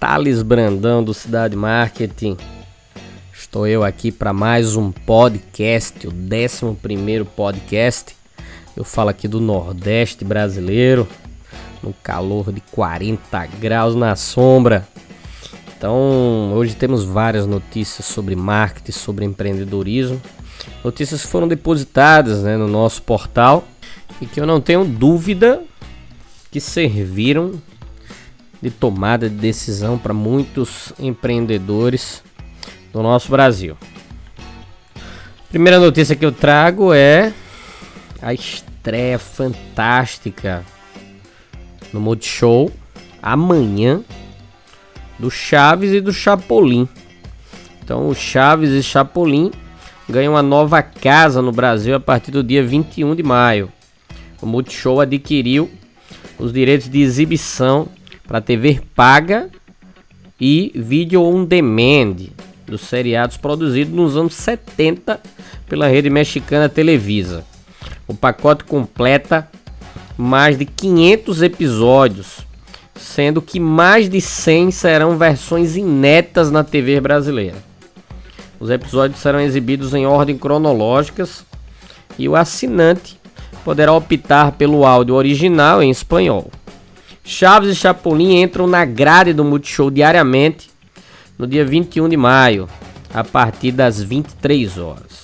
Thales Brandão do Cidade Marketing. Estou eu aqui para mais um podcast, o 11 podcast. Eu falo aqui do Nordeste brasileiro, no calor de 40 graus na sombra. Então, hoje temos várias notícias sobre marketing, sobre empreendedorismo. Notícias que foram depositadas né, no nosso portal e que eu não tenho dúvida que serviram de tomada de decisão para muitos empreendedores do nosso Brasil. Primeira notícia que eu trago é a estreia fantástica no Multishow amanhã do Chaves e do Chapolin. Então, o Chaves e Chapolin ganham uma nova casa no Brasil a partir do dia 21 de maio. O Multishow adquiriu os direitos de exibição para TV paga e vídeo on demand dos seriados produzidos nos anos 70 pela rede mexicana Televisa. O pacote completa mais de 500 episódios, sendo que mais de 100 serão versões inéditas na TV brasileira. Os episódios serão exibidos em ordem cronológicas e o assinante poderá optar pelo áudio original em espanhol. Chaves e Chapolin entram na grade do Multishow diariamente no dia 21 de maio, a partir das 23 horas.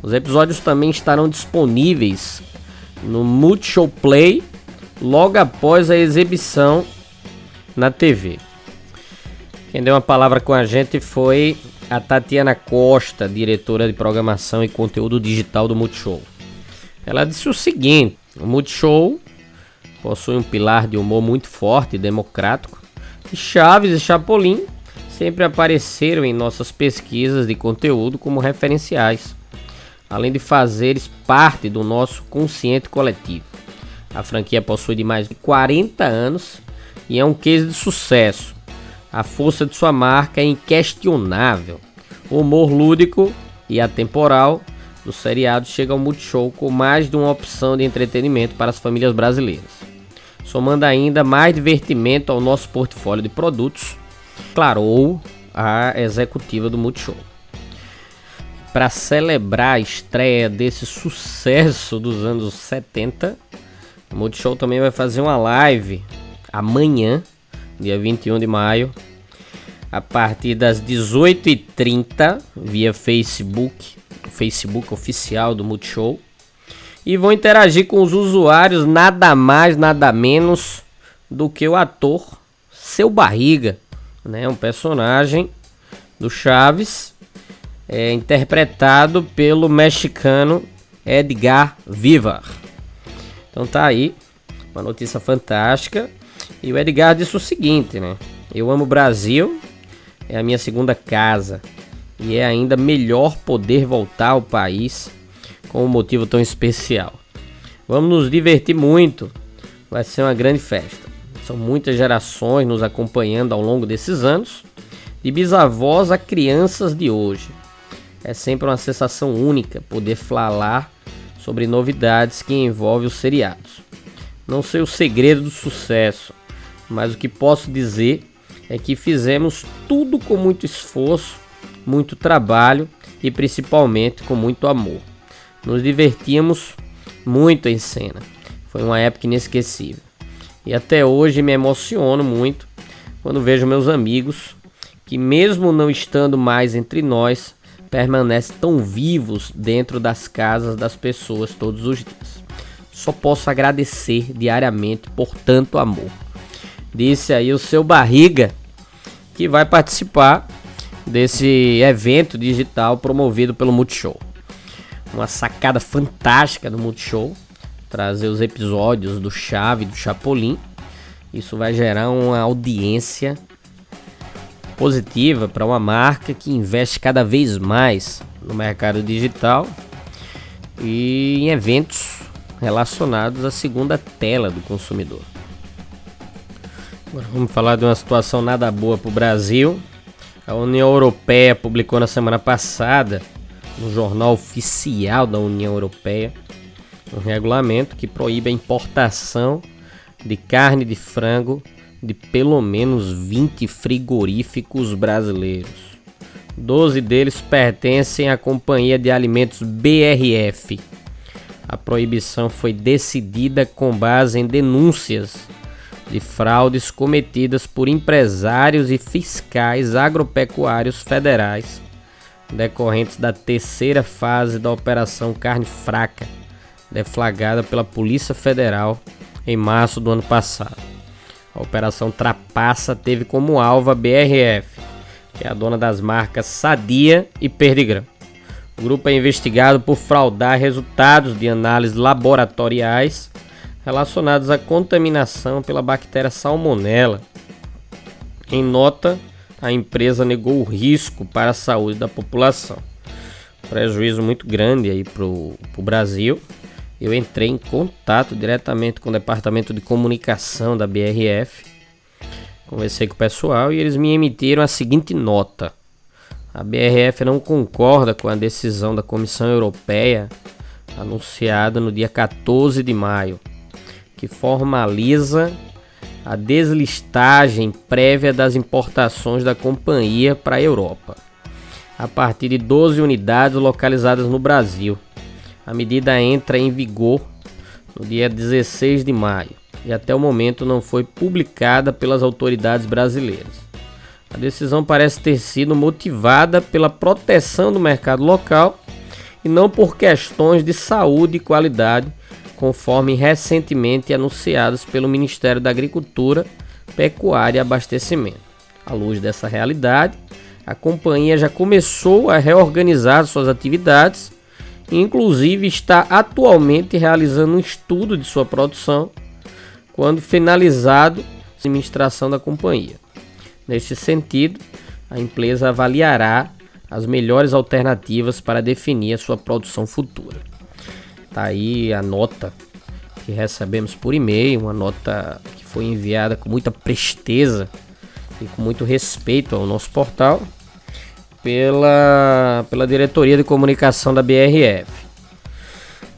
Os episódios também estarão disponíveis no Multishow Play logo após a exibição na TV. Quem deu uma palavra com a gente foi a Tatiana Costa, diretora de programação e conteúdo digital do Multishow. Ela disse o seguinte: o Multishow possui um pilar de humor muito forte e democrático. E Chaves e Chapolin sempre apareceram em nossas pesquisas de conteúdo como referenciais, além de fazeres parte do nosso consciente coletivo. A franquia possui de mais de 40 anos e é um case de sucesso. A força de sua marca é inquestionável. O humor lúdico e atemporal do seriado chega ao Multishow com mais de uma opção de entretenimento para as famílias brasileiras somando ainda mais divertimento ao nosso portfólio de produtos, declarou a executiva do Multishow. Para celebrar a estreia desse sucesso dos anos 70, o Multishow também vai fazer uma live amanhã, dia 21 de maio, a partir das 18h30, via Facebook, Facebook oficial do Multishow e vão interagir com os usuários nada mais, nada menos do que o ator Seu Barriga, né? Um personagem do Chaves, é, interpretado pelo mexicano Edgar Vivar. Então tá aí, uma notícia fantástica. E o Edgar disse o seguinte, né? Eu amo o Brasil, é a minha segunda casa. E é ainda melhor poder voltar ao país com um motivo tão especial. Vamos nos divertir muito, vai ser uma grande festa. São muitas gerações nos acompanhando ao longo desses anos, de bisavós a crianças de hoje. É sempre uma sensação única poder falar sobre novidades que envolvem os seriados. Não sei o segredo do sucesso, mas o que posso dizer é que fizemos tudo com muito esforço, muito trabalho e principalmente com muito amor. Nos divertíamos muito em cena. Foi uma época inesquecível. E até hoje me emociono muito quando vejo meus amigos que, mesmo não estando mais entre nós, permanecem tão vivos dentro das casas das pessoas todos os dias. Só posso agradecer diariamente por tanto amor. Disse aí o seu barriga que vai participar desse evento digital promovido pelo Multishow uma sacada fantástica do Multishow. Trazer os episódios do Chave do Chapolin. Isso vai gerar uma audiência positiva para uma marca que investe cada vez mais no mercado digital e em eventos relacionados à segunda tela do consumidor. Agora vamos falar de uma situação nada boa para o Brasil. A União Europeia publicou na semana passada, no jornal oficial da União Europeia, um regulamento que proíbe a importação de carne de frango de pelo menos 20 frigoríficos brasileiros. Doze deles pertencem à Companhia de Alimentos BRF. A proibição foi decidida com base em denúncias de fraudes cometidas por empresários e fiscais agropecuários federais decorrentes da terceira fase da Operação Carne Fraca, deflagrada pela Polícia Federal em março do ano passado. A Operação Trapaça teve como alvo a BRF, que é a dona das marcas Sadia e Perdigram. O grupo é investigado por fraudar resultados de análises laboratoriais relacionados à contaminação pela bactéria Salmonella. Em nota, a empresa negou o risco para a saúde da população. Prejuízo muito grande aí para o Brasil. Eu entrei em contato diretamente com o departamento de comunicação da BRF, conversei com o pessoal e eles me emitiram a seguinte nota: a BRF não concorda com a decisão da Comissão Europeia anunciada no dia 14 de maio, que formaliza a deslistagem prévia das importações da companhia para a Europa, a partir de 12 unidades localizadas no Brasil a medida entra em vigor no dia 16 de maio e até o momento não foi publicada pelas autoridades brasileiras. A decisão parece ter sido motivada pela proteção do mercado local e não por questões de saúde e qualidade, conforme recentemente anunciadas pelo Ministério da Agricultura, Pecuária e Abastecimento. À luz dessa realidade, a companhia já começou a reorganizar suas atividades Inclusive está atualmente realizando um estudo de sua produção quando finalizado a administração da companhia. Neste sentido, a empresa avaliará as melhores alternativas para definir a sua produção futura. Tá aí a nota que recebemos por e-mail, uma nota que foi enviada com muita presteza e com muito respeito ao nosso portal pela, pela diretoria de comunicação da BRF.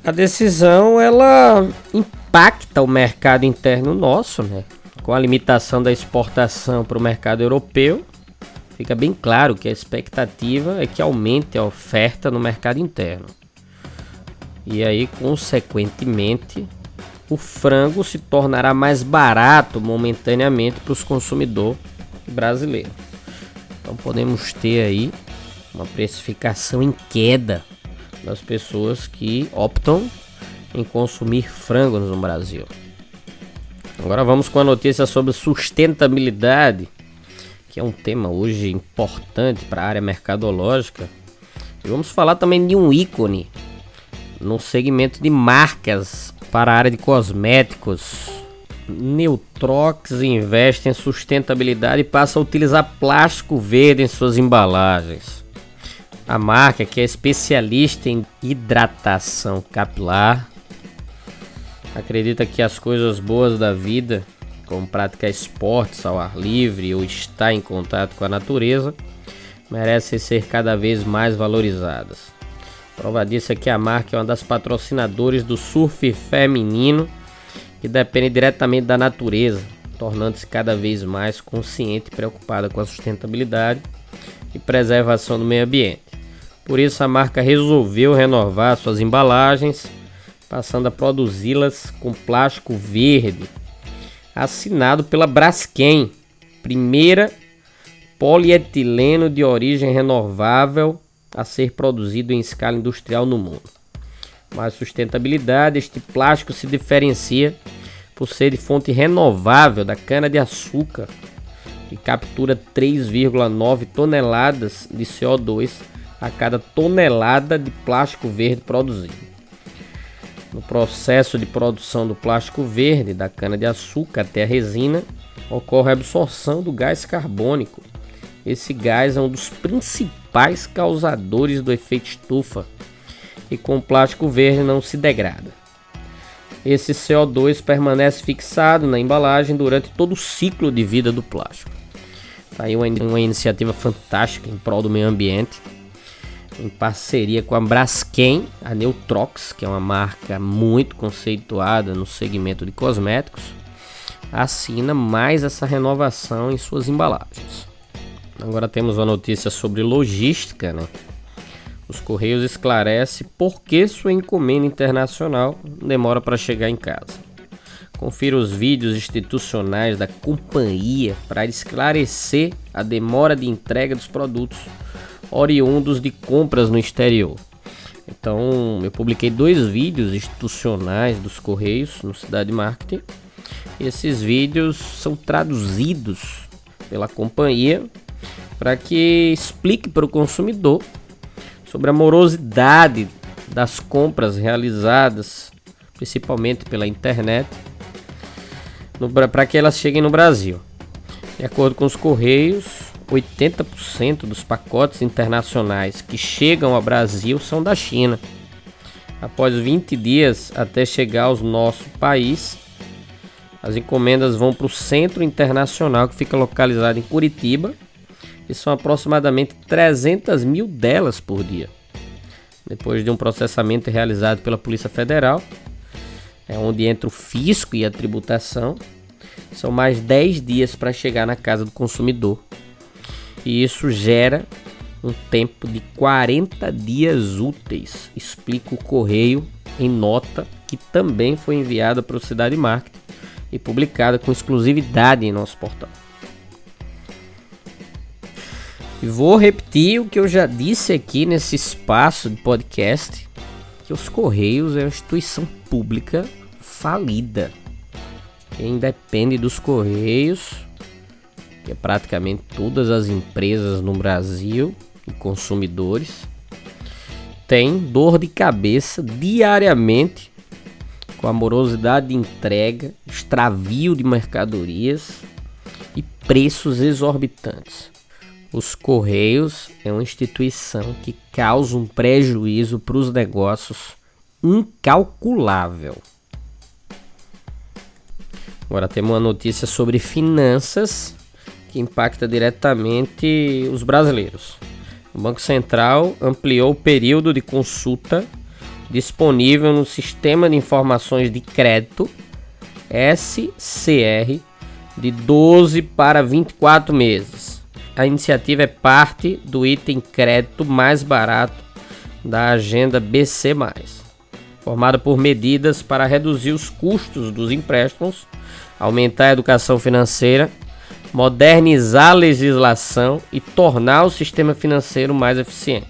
A decisão ela impacta o mercado interno nosso, né? Com a limitação da exportação para o mercado europeu, fica bem claro que a expectativa é que aumente a oferta no mercado interno. E aí, consequentemente, o frango se tornará mais barato momentaneamente para os consumidores brasileiros. Então podemos ter aí uma precificação em queda das pessoas que optam em consumir frangos no Brasil. Agora vamos com a notícia sobre sustentabilidade, que é um tema hoje importante para a área mercadológica. E vamos falar também de um ícone no segmento de marcas para a área de cosméticos Neutrox investe em sustentabilidade e passa a utilizar plástico verde em suas embalagens. A marca, que é especialista em hidratação capilar, acredita que as coisas boas da vida, como praticar esportes ao ar livre ou estar em contato com a natureza, merecem ser cada vez mais valorizadas. Prova disso é que a marca é uma das patrocinadoras do surf feminino que depende diretamente da natureza, tornando-se cada vez mais consciente e preocupada com a sustentabilidade e preservação do meio ambiente. Por isso, a marca resolveu renovar suas embalagens, passando a produzi-las com plástico verde, assinado pela Braskem, primeira polietileno de origem renovável a ser produzido em escala industrial no mundo mais sustentabilidade, este plástico se diferencia por ser de fonte renovável da cana-de-açúcar e captura 3,9 toneladas de CO2 a cada tonelada de plástico verde produzido. No processo de produção do plástico verde da cana-de-açúcar até a resina, ocorre a absorção do gás carbônico esse gás é um dos principais causadores do efeito estufa e com plástico verde não se degrada. Esse CO2 permanece fixado na embalagem durante todo o ciclo de vida do plástico. Tá aí uma, uma iniciativa fantástica em prol do meio ambiente, em parceria com a Braskem, a Neutrox, que é uma marca muito conceituada no segmento de cosméticos, assina mais essa renovação em suas embalagens. Agora temos uma notícia sobre logística, né? Os Correios esclarece por que sua encomenda internacional demora para chegar em casa. Confira os vídeos institucionais da companhia para esclarecer a demora de entrega dos produtos oriundos de compras no exterior. Então, eu publiquei dois vídeos institucionais dos Correios no Cidade Marketing. Esses vídeos são traduzidos pela companhia para que explique para o consumidor sobre a morosidade das compras realizadas, principalmente pela internet, para que elas cheguem no Brasil. De acordo com os Correios, 80% dos pacotes internacionais que chegam ao Brasil são da China. Após 20 dias até chegar ao nosso país, as encomendas vão para o Centro Internacional que fica localizado em Curitiba e são aproximadamente 300 mil delas por dia. Depois de um processamento realizado pela Polícia Federal, é onde entra o fisco e a tributação, são mais 10 dias para chegar na casa do consumidor. E isso gera um tempo de 40 dias úteis, explica o Correio em nota que também foi enviada para o Cidade Market e publicada com exclusividade em nosso portal. E vou repetir o que eu já disse aqui nesse espaço de podcast, que os Correios é uma instituição pública falida. Quem depende dos Correios, que é praticamente todas as empresas no Brasil e consumidores, tem dor de cabeça diariamente com a morosidade de entrega, extravio de mercadorias e preços exorbitantes. Os Correios é uma instituição que causa um prejuízo para os negócios incalculável. Agora temos uma notícia sobre finanças que impacta diretamente os brasileiros. O Banco Central ampliou o período de consulta disponível no Sistema de Informações de Crédito SCR de 12 para 24 meses a iniciativa é parte do item crédito mais barato da agenda BC+, formada por medidas para reduzir os custos dos empréstimos, aumentar a educação financeira, modernizar a legislação e tornar o sistema financeiro mais eficiente.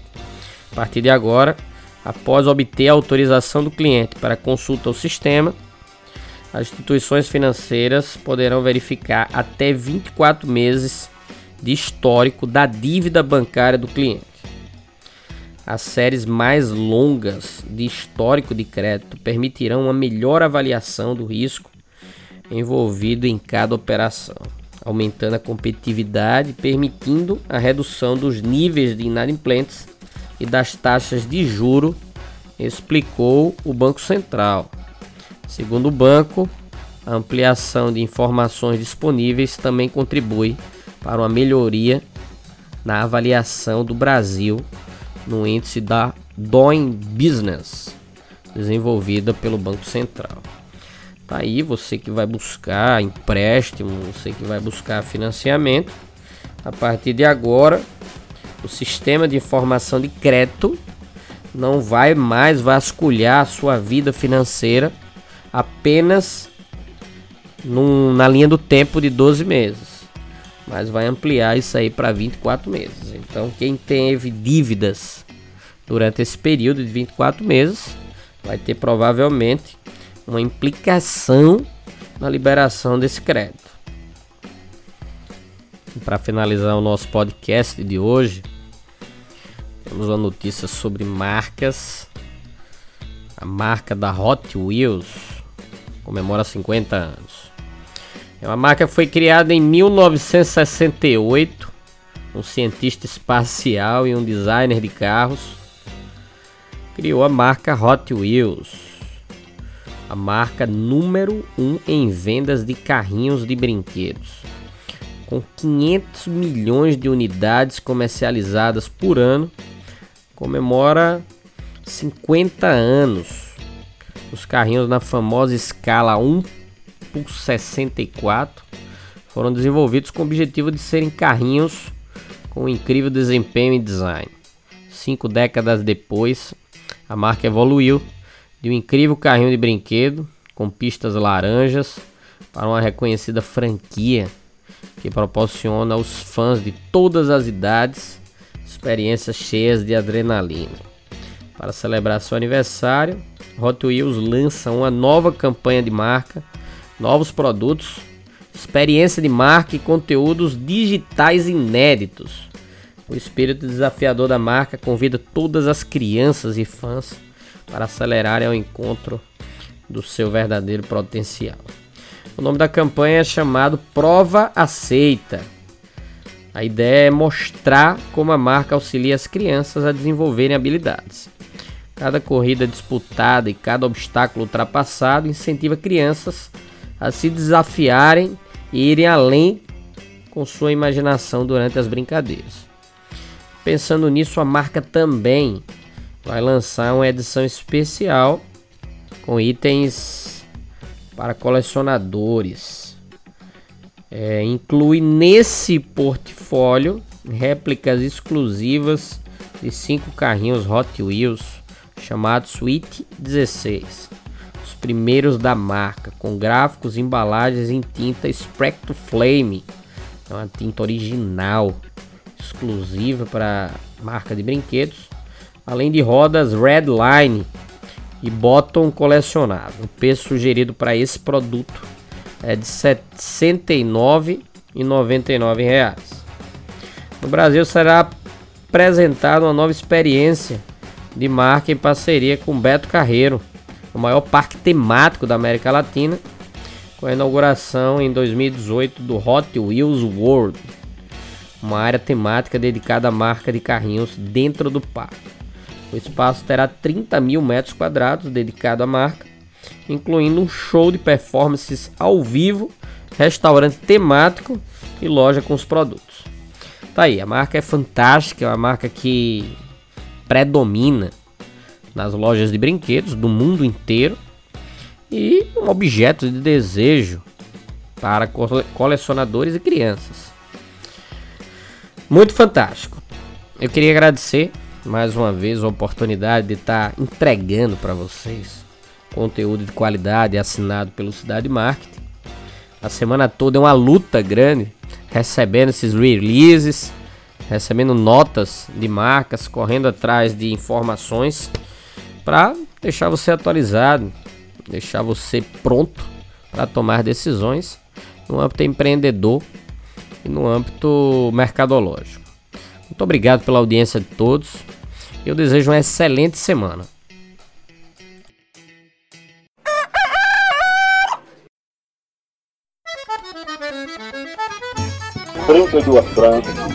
A partir de agora, após obter a autorização do cliente para consulta ao sistema, as instituições financeiras poderão verificar até 24 meses de histórico da dívida bancária do cliente. As séries mais longas de histórico de crédito permitirão uma melhor avaliação do risco envolvido em cada operação, aumentando a competitividade, permitindo a redução dos níveis de inadimplentes e das taxas de juro, explicou o Banco Central. Segundo o banco, a ampliação de informações disponíveis também contribui para uma melhoria na avaliação do Brasil no índice da Doing Business, desenvolvida pelo Banco Central. Tá aí você que vai buscar empréstimo, você que vai buscar financiamento, a partir de agora, o sistema de informação de crédito não vai mais vasculhar a sua vida financeira apenas num, na linha do tempo de 12 meses mas vai ampliar isso aí para 24 meses. Então, quem teve dívidas durante esse período de 24 meses vai ter provavelmente uma implicação na liberação desse crédito. Para finalizar o nosso podcast de hoje, temos uma notícia sobre marcas. A marca da Hot Wheels comemora 50 anos. É uma marca foi criada em 1968 um cientista espacial e um designer de carros, criou a marca Hot Wheels, a marca número 1 um em vendas de carrinhos de brinquedos. Com 500 milhões de unidades comercializadas por ano, comemora 50 anos. Os carrinhos na famosa escala 1 por 64 foram desenvolvidos com o objetivo de serem carrinhos com incrível desempenho e design. Cinco décadas depois, a marca evoluiu de um incrível carrinho de brinquedo com pistas laranjas para uma reconhecida franquia que proporciona aos fãs de todas as idades experiências cheias de adrenalina. Para celebrar seu aniversário, Hot Wheels lança uma nova campanha de marca, novos produtos, experiência de marca e conteúdos digitais inéditos. O espírito desafiador da marca convida todas as crianças e fãs para acelerarem ao encontro do seu verdadeiro potencial. O nome da campanha é chamado Prova Aceita. A ideia é mostrar como a marca auxilia as crianças a desenvolverem habilidades. Cada corrida disputada e cada obstáculo ultrapassado incentiva crianças a se desafiarem e irem além com sua imaginação durante as brincadeiras. Pensando nisso, a marca também vai lançar uma edição especial com itens para colecionadores. É, inclui nesse portfólio réplicas exclusivas de cinco carrinhos Hot Wheels chamados Sweet 16, os primeiros da marca, com gráficos embalagens em tinta Spectro Flame, é uma tinta original, exclusiva para marca de brinquedos, além de rodas Redline e bottom colecionável. O preço sugerido para esse produto é de R$ 69,99. No Brasil será apresentada uma nova experiência de marca em parceria com Beto Carreiro, o maior parque temático da América Latina, com a inauguração em 2018 do Hot Wheels World, uma área temática dedicada à marca de carrinhos dentro do parque. O espaço terá 30 mil metros quadrados dedicado à marca, incluindo um show de performances ao vivo, restaurante temático e loja com os produtos. Tá aí, a marca é fantástica, é uma marca que predomina nas lojas de brinquedos do mundo inteiro e um objeto de desejo para colecionadores e crianças. Muito fantástico. Eu queria agradecer mais uma vez a oportunidade de estar entregando para vocês conteúdo de qualidade assinado pelo Cidade Marketing. A semana toda é uma luta grande recebendo esses releases recebendo notas de marcas, correndo atrás de informações para deixar você atualizado, deixar você pronto para tomar decisões no âmbito empreendedor e no âmbito mercadológico. Muito obrigado pela audiência de todos. Eu desejo uma excelente semana. Trinta e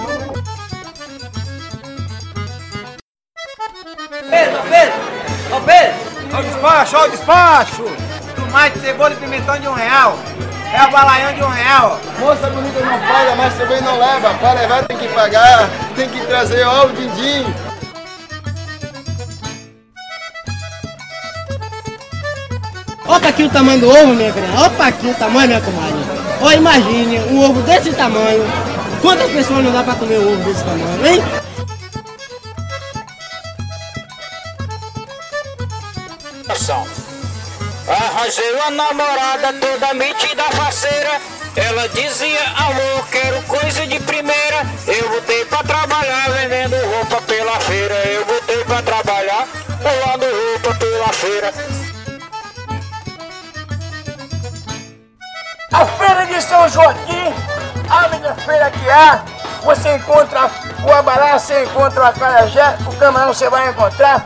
despacho, ó! Tomate, cebola e pimentão de um real. É o balaião de um real. Moça bonita não paga, mas também não leva. Para levar tem que pagar, tem que trazer ó o din-din. Olha aqui o tamanho do ovo, minha criança. Olha aqui o tamanho, minha comadre. Olha, imagine um ovo desse tamanho. Quantas pessoas não dá pra comer um ovo desse tamanho, hein? Arranjei a namorada toda metida faceira. Ela dizia amor quero coisa de primeira. Eu voltei pra trabalhar vendendo roupa pela feira. Eu voltei pra trabalhar pulando roupa pela feira. A feira de São Joaquim, a melhor feira que há, você encontra o abará, você encontra o acarajé, o camarão você vai encontrar.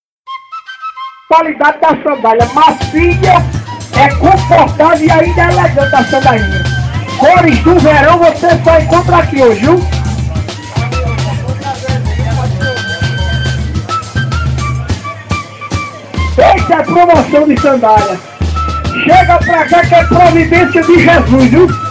Qualidade da sandália macia, é confortável e ainda é elegante a sandalinha. Cores do verão você só encontra aqui hoje, viu? Essa é promoção de sandália. Chega pra cá que é providência de Jesus, viu?